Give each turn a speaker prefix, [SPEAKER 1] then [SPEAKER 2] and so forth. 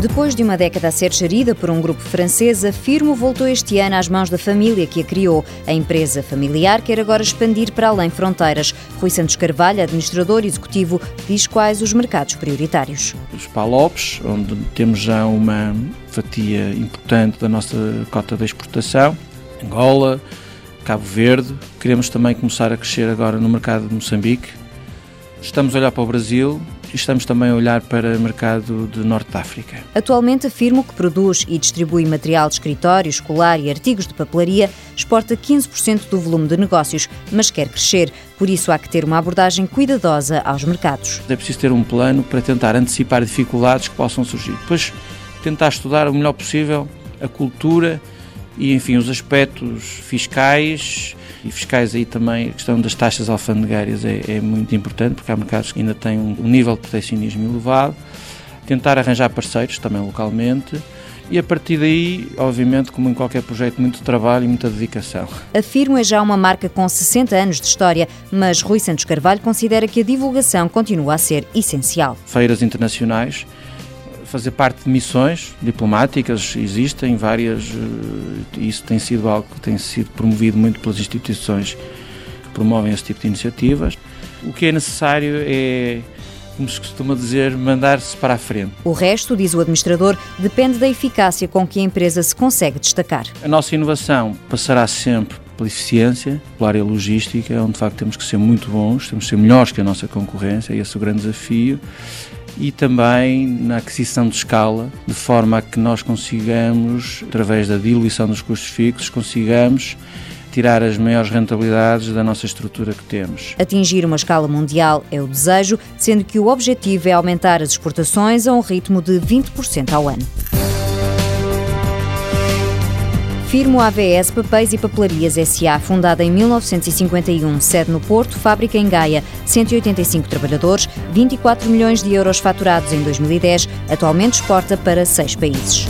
[SPEAKER 1] Depois de uma década a ser gerida por um grupo francês, a Firmo voltou este ano às mãos da família que a criou. A empresa familiar quer agora expandir para além fronteiras. Rui Santos Carvalho, administrador executivo, diz quais os mercados prioritários.
[SPEAKER 2] Os Palopes, onde temos já uma fatia importante da nossa cota de exportação, Angola, Cabo Verde. Queremos também começar a crescer agora no mercado de Moçambique. Estamos a olhar para o Brasil, e estamos também a olhar para o mercado de Norte de África.
[SPEAKER 1] Atualmente, a firma que produz e distribui material de escritório, escolar e artigos de papelaria exporta 15% do volume de negócios, mas quer crescer. Por isso, há que ter uma abordagem cuidadosa aos mercados.
[SPEAKER 2] É preciso ter um plano para tentar antecipar dificuldades que possam surgir. Depois, tentar estudar o melhor possível a cultura e, enfim, os aspectos fiscais e fiscais aí também, a questão das taxas alfandegárias é, é muito importante, porque há mercados que ainda têm um, um nível de protecionismo elevado. Tentar arranjar parceiros também localmente e a partir daí, obviamente, como em qualquer projeto, muito trabalho e muita dedicação.
[SPEAKER 1] A Firmo é já uma marca com 60 anos de história, mas Rui Santos Carvalho considera que a divulgação continua a ser essencial.
[SPEAKER 2] Feiras internacionais fazer parte de missões diplomáticas, existem várias, eh, isso tem sido algo que tem sido promovido muito pelas instituições que promovem esse tipo de iniciativas. O que é necessário é, como se costuma dizer, mandar-se para a frente.
[SPEAKER 1] O resto, diz o administrador, depende da eficácia com que a empresa se consegue destacar.
[SPEAKER 2] A nossa inovação passará sempre pela eficiência, pela área logística, onde de facto temos que ser muito bons, temos que ser melhores que a nossa concorrência, esse é o grande desafio e também na aquisição de escala, de forma a que nós consigamos, através da diluição dos custos fixos, consigamos tirar as maiores rentabilidades da nossa estrutura que temos.
[SPEAKER 1] Atingir uma escala mundial é o desejo, sendo que o objetivo é aumentar as exportações a um ritmo de 20% ao ano. Firmo AVS Papéis e Papelarias SA, fundada em 1951, sede no Porto, fábrica em Gaia, 185 trabalhadores, 24 milhões de euros faturados em 2010, atualmente exporta para seis países.